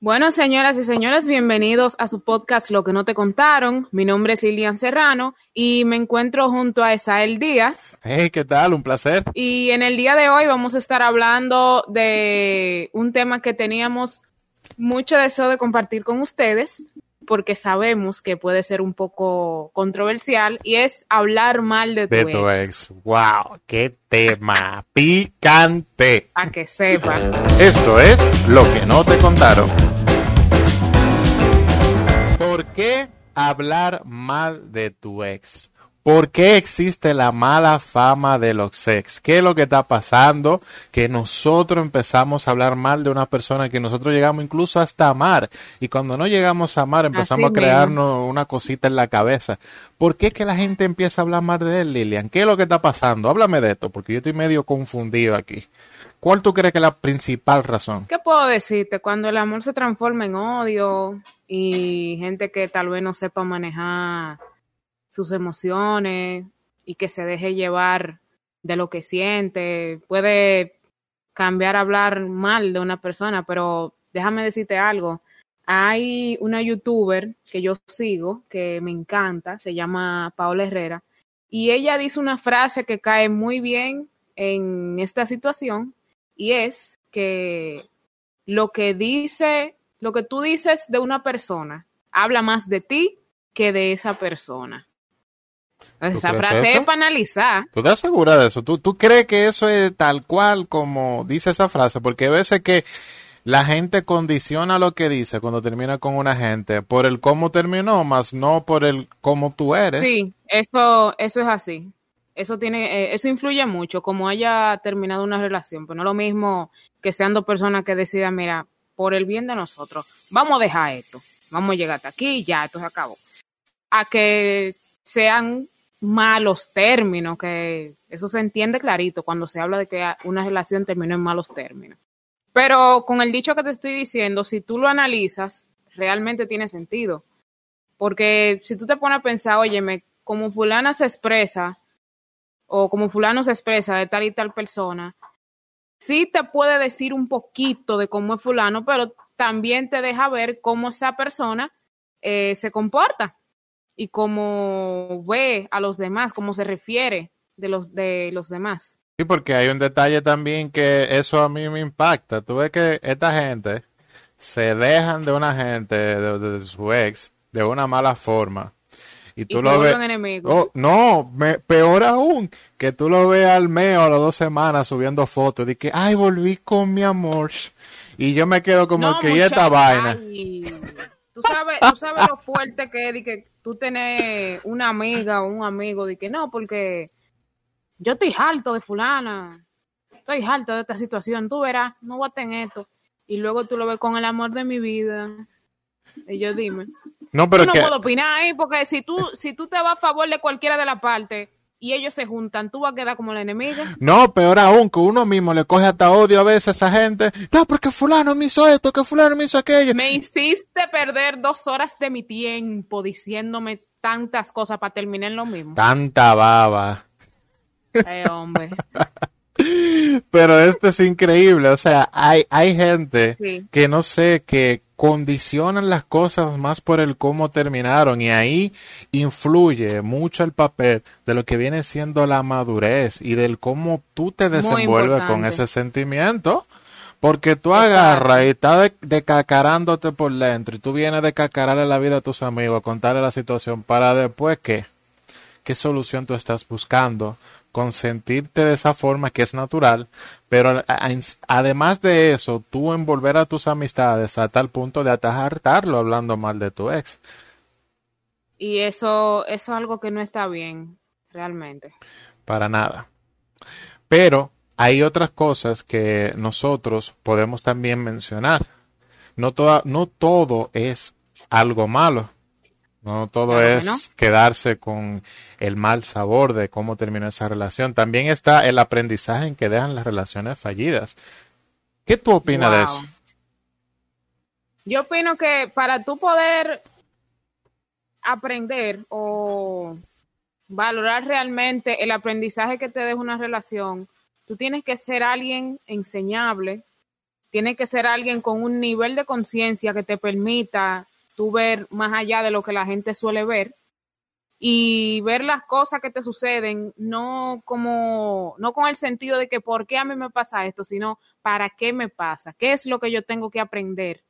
Bueno, señoras y señores, bienvenidos a su podcast Lo que no te contaron. Mi nombre es Lilian Serrano y me encuentro junto a Esael Díaz. Hey, ¿qué tal? Un placer. Y en el día de hoy vamos a estar hablando de un tema que teníamos mucho deseo de compartir con ustedes porque sabemos que puede ser un poco controversial y es hablar mal de tu, de tu ex. ¡Wow! ¡Qué tema picante! A que sepa. Esto es lo que no te contaron. ¿Por qué hablar mal de tu ex? ¿Por qué existe la mala fama de los ex? ¿Qué es lo que está pasando? Que nosotros empezamos a hablar mal de una persona que nosotros llegamos incluso hasta amar. Y cuando no llegamos a amar, empezamos a crearnos una cosita en la cabeza. ¿Por qué que la gente empieza a hablar mal de él, Lilian? ¿Qué es lo que está pasando? Háblame de esto, porque yo estoy medio confundido aquí. ¿Cuál tú crees que es la principal razón? ¿Qué puedo decirte? Cuando el amor se transforma en odio y gente que tal vez no sepa manejar sus emociones y que se deje llevar de lo que siente. Puede cambiar a hablar mal de una persona, pero déjame decirte algo. Hay una youtuber que yo sigo que me encanta, se llama Paola Herrera, y ella dice una frase que cae muy bien en esta situación y es que lo que dice, lo que tú dices de una persona habla más de ti que de esa persona. Esa frase es para analizar. ¿Tú te aseguras de eso? ¿Tú, ¿Tú crees que eso es tal cual como dice esa frase? Porque a veces que la gente condiciona lo que dice cuando termina con una gente por el cómo terminó, más no por el cómo tú eres. Sí, eso, eso es así. Eso tiene, eh, eso influye mucho, como haya terminado una relación. Pero no es lo mismo que sean dos personas que decidan, mira, por el bien de nosotros, vamos a dejar esto, vamos a llegar hasta aquí, ya, esto se acabó. A que sean malos términos, que eso se entiende clarito cuando se habla de que una relación terminó en malos términos. Pero con el dicho que te estoy diciendo, si tú lo analizas, realmente tiene sentido. Porque si tú te pones a pensar, óyeme, como fulana se expresa, o como fulano se expresa de tal y tal persona, sí te puede decir un poquito de cómo es fulano, pero también te deja ver cómo esa persona eh, se comporta y cómo ve a los demás, cómo se refiere de los, de los demás. Sí, porque hay un detalle también que eso a mí me impacta. Tú ves que esta gente se dejan de una gente, de, su ex, de una mala forma. Y tú lo ves. Oh, no, peor aún, que tú lo ves al mes o a las dos semanas subiendo fotos de que, ay, volví con mi amor. Y yo me quedo como que, ¿y esta vaina? Tú sabes, tú sabes lo fuerte que es de que tú tenés una amiga o un amigo de que no, porque yo estoy harto de fulana, estoy harto de esta situación, tú verás, no voy a tener esto. Y luego tú lo ves con el amor de mi vida. Y yo dime. No, pero no puedo opinar, ¿eh? porque si tú, si tú te vas a favor de cualquiera de las partes, y ellos se juntan, tú vas a quedar como la enemiga. No, peor aún, que uno mismo le coge hasta odio a veces a esa gente. No, porque fulano me hizo esto, que fulano me hizo aquello. Me hiciste perder dos horas de mi tiempo diciéndome tantas cosas para terminar en lo mismo. Tanta baba. Eh, hombre. Pero esto es increíble, o sea, hay, hay gente que no sé, que condicionan las cosas más por el cómo terminaron y ahí influye mucho el papel de lo que viene siendo la madurez y del cómo tú te desenvuelves con ese sentimiento. Porque tú agarras y estás decacarándote por dentro y tú vienes de cacararle la vida a tus amigos, contarle la situación para después qué, qué solución tú estás buscando consentirte de esa forma que es natural, pero además de eso, tú envolver a tus amistades a tal punto de atajartarlo hablando mal de tu ex. Y eso, eso es algo que no está bien, realmente. Para nada. Pero hay otras cosas que nosotros podemos también mencionar. No, toda, no todo es algo malo. No todo es quedarse con el mal sabor de cómo terminó esa relación. También está el aprendizaje en que dejan las relaciones fallidas. ¿Qué tú opinas de eso? Yo opino que para tú poder aprender o valorar realmente el aprendizaje que te deja una relación, tú tienes que ser alguien enseñable tiene que ser alguien con un nivel de conciencia que te permita tú ver más allá de lo que la gente suele ver y ver las cosas que te suceden no como no con el sentido de que por qué a mí me pasa esto, sino para qué me pasa, qué es lo que yo tengo que aprender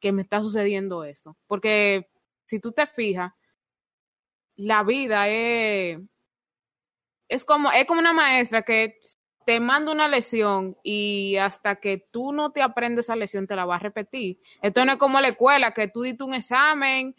que me está sucediendo esto, porque si tú te fijas la vida es es como es como una maestra que te manda una lesión y hasta que tú no te aprendes esa lesión te la va a repetir. Esto no es como la escuela, que tú diste un examen,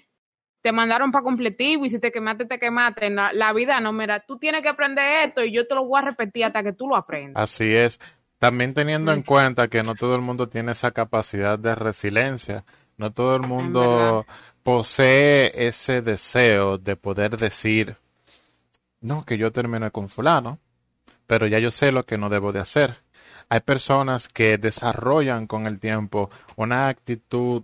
te mandaron para completivo y si te quemaste, te quemaste. La, la vida no, mira, tú tienes que aprender esto y yo te lo voy a repetir hasta que tú lo aprendas. Así es. También teniendo en cuenta que no todo el mundo tiene esa capacidad de resiliencia, no todo el mundo posee ese deseo de poder decir, no, que yo termine con fulano, pero ya yo sé lo que no debo de hacer. Hay personas que desarrollan con el tiempo una actitud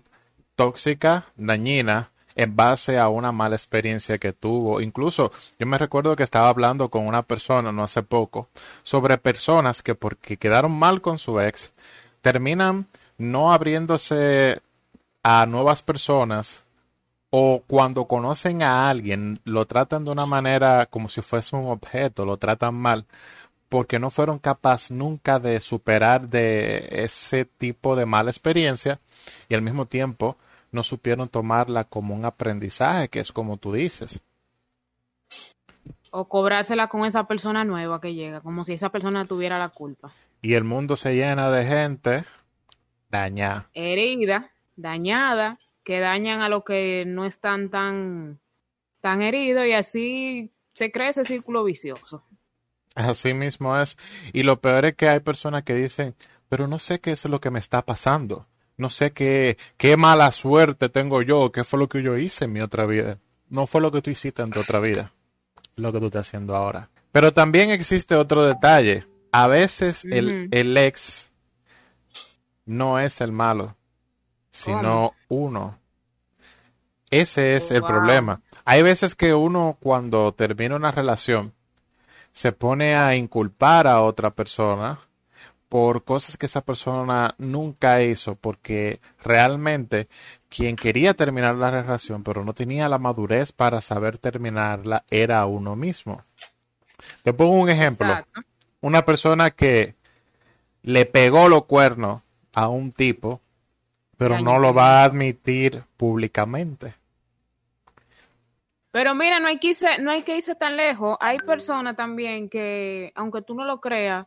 tóxica, dañina, en base a una mala experiencia que tuvo. Incluso yo me recuerdo que estaba hablando con una persona no hace poco sobre personas que porque quedaron mal con su ex, terminan no abriéndose a nuevas personas o cuando conocen a alguien lo tratan de una manera como si fuese un objeto, lo tratan mal porque no fueron capaces nunca de superar de ese tipo de mala experiencia y al mismo tiempo no supieron tomarla como un aprendizaje, que es como tú dices. O cobrársela con esa persona nueva que llega, como si esa persona tuviera la culpa. Y el mundo se llena de gente dañada. Herida, dañada, que dañan a los que no están tan, tan heridos y así se crea ese círculo vicioso. Así mismo es. Y lo peor es que hay personas que dicen, pero no sé qué es lo que me está pasando. No sé qué, qué mala suerte tengo yo, qué fue lo que yo hice en mi otra vida. No fue lo que tú hiciste en tu otra vida, lo que tú estás haciendo ahora. Pero también existe otro detalle. A veces el, el, ex no es el malo, sino uno. Ese es oh, el problema. Hay veces que uno cuando termina una relación se pone a inculpar a otra persona por cosas que esa persona nunca hizo, porque realmente quien quería terminar la relación pero no tenía la madurez para saber terminarla era uno mismo. Te pongo un ejemplo. Una persona que le pegó los cuernos a un tipo, pero no lo va a admitir públicamente. Pero mira, no hay que irse, no hay que irse tan lejos. Hay personas también que, aunque tú no lo creas,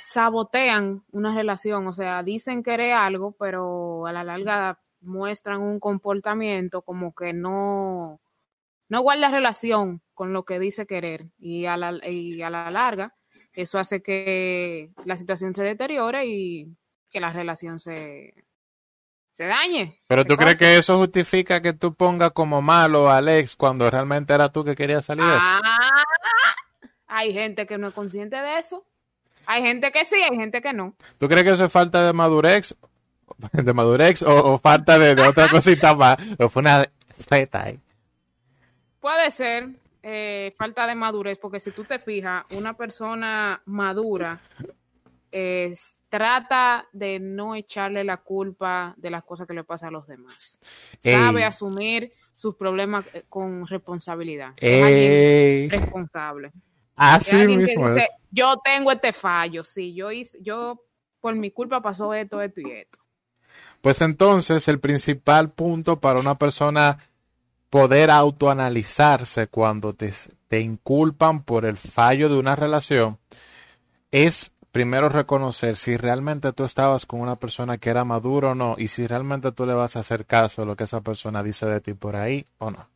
sabotean una relación. O sea, dicen querer algo, pero a la larga muestran un comportamiento como que no, no guarda relación con lo que dice querer. Y a la, y a la larga, eso hace que la situación se deteriore y que la relación se, se dañe. Pero tú crees que eso justifica que tú pongas como malo a Alex cuando realmente era tú que querías salir de eso? Ah, hay gente que no es consciente de eso. Hay gente que sí, hay gente que no. ¿Tú crees que eso es falta de madurez? ¿De madurez o, falta de, otra cosita más? ¿O fue una ahí? Puede ser eh, falta de madurez, porque si tú te fijas, una persona madura es trata de no echarle la culpa de las cosas que le pasan a los demás. Sabe asumir sus problemas eh, con responsabilidad. Es responsable. Así mismo. yo tengo este fallo, sí, yo hice, yo por mi culpa pasó esto, esto y esto. Pues entonces el principal punto para una persona poder autoanalizarse cuando te, te inculpan por el fallo de una relación es primero reconocer si realmente tú estabas con una persona que era madura o no y si realmente tú le vas a hacer caso a lo que esa persona dice de ti por ahí o no.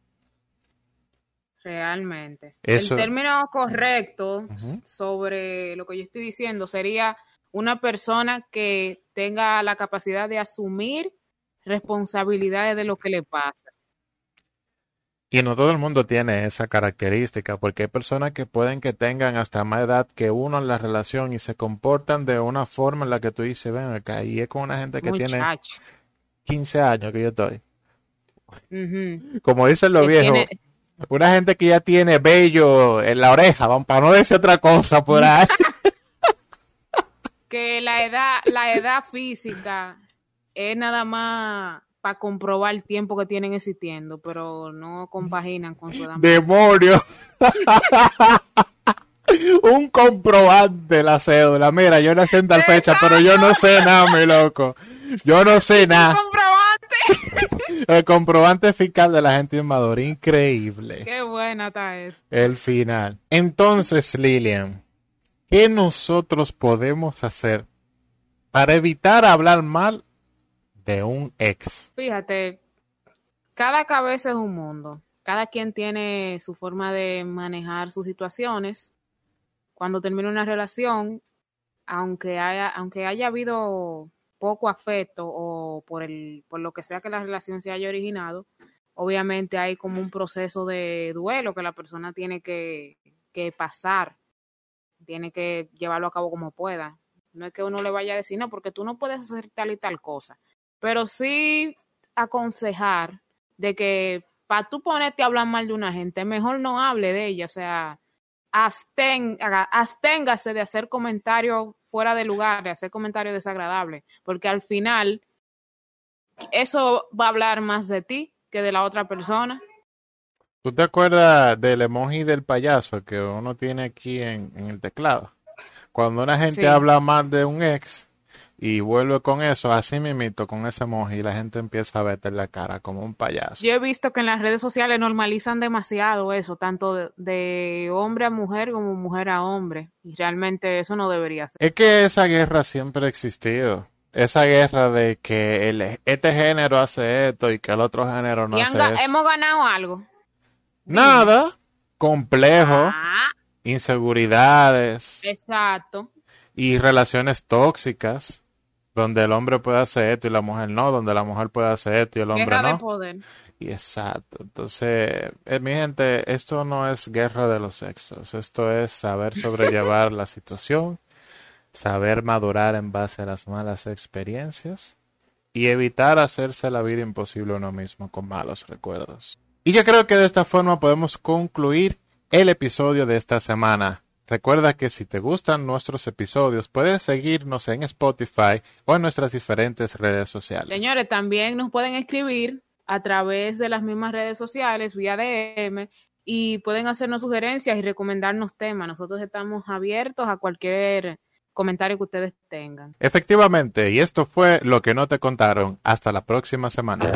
Realmente. El término correcto sobre lo que yo estoy diciendo sería una persona que tenga la capacidad de asumir responsabilidades de lo que le pasa. Y no todo el mundo tiene esa característica, porque hay personas que pueden que tengan hasta más edad que uno en la relación y se comportan de una forma en la que tú dices, ven acá, y es con una gente que tiene 15 años que yo estoy. Como dicen los viejos, una gente que ya tiene vello en la oreja, para no decir otra cosa por ahí. que la edad, la edad física es nada más para comprobar el tiempo que tienen existiendo, pero no compaginan con su edad. ¡Demonio! Un comprobante la cédula. Mira, yo nací en tal fecha, pero yo no sé nada, mi loco. Yo no sé nada. comprobante! El comprobante fiscal de la gente inmadura. Increíble. Qué buena está eso. El final. Entonces, Lilian, ¿qué nosotros podemos hacer para evitar hablar mal de un ex? Fíjate, cada cabeza es un mundo. Cada quien tiene su forma de manejar sus situaciones. Cuando termina una relación, aunque haya, aunque haya habido poco afecto o por el, por lo que sea que la relación se haya originado, obviamente hay como un proceso de duelo que la persona tiene que, que pasar, tiene que llevarlo a cabo como pueda. No es que uno le vaya a decir, no, porque tú no puedes hacer tal y tal cosa pero sí aconsejar de que para tú ponerte a hablar mal de una gente, mejor no hable de ella, o sea, absténgase de hacer comentarios fuera de lugar, de hacer comentarios desagradables, porque al final eso va a hablar más de ti que de la otra persona. ¿Tú te acuerdas del emoji del payaso que uno tiene aquí en, el teclado? Cuando una gente habla mal de un ex, y vuelve con eso, así mimito, con ese emoji, y la gente empieza a verte la cara como un payaso. Yo he visto que en las redes sociales normalizan demasiado eso, tanto de, hombre a mujer como mujer a hombre, y realmente eso no debería ser. Es que esa guerra siempre ha existido. Esa guerra de que el, este género hace esto y que el otro género no hace eso. ¿Hemos ganado algo? Nada. Complejo. Ah. Inseguridades. Exacto. Y relaciones tóxicas donde el hombre puede hacer esto y la mujer no, donde la mujer puede hacer esto y el hombre guerra no. De poder. Y exacto. Entonces, eh, mi gente, esto no es guerra de los sexos, esto es saber sobrellevar la situación, saber madurar en base a las malas experiencias y evitar hacerse la vida imposible a uno mismo con malos recuerdos. Y yo creo que de esta forma podemos concluir el episodio de esta semana. Recuerda que si te gustan nuestros episodios, puedes seguirnos en Spotify o en nuestras diferentes redes sociales. Señores, también nos pueden escribir a través de las mismas redes sociales, vía DM, y pueden hacernos sugerencias y recomendarnos temas. Nosotros estamos abiertos a cualquier comentario que ustedes tengan. Efectivamente, y esto fue lo que no te contaron. Hasta la próxima semana.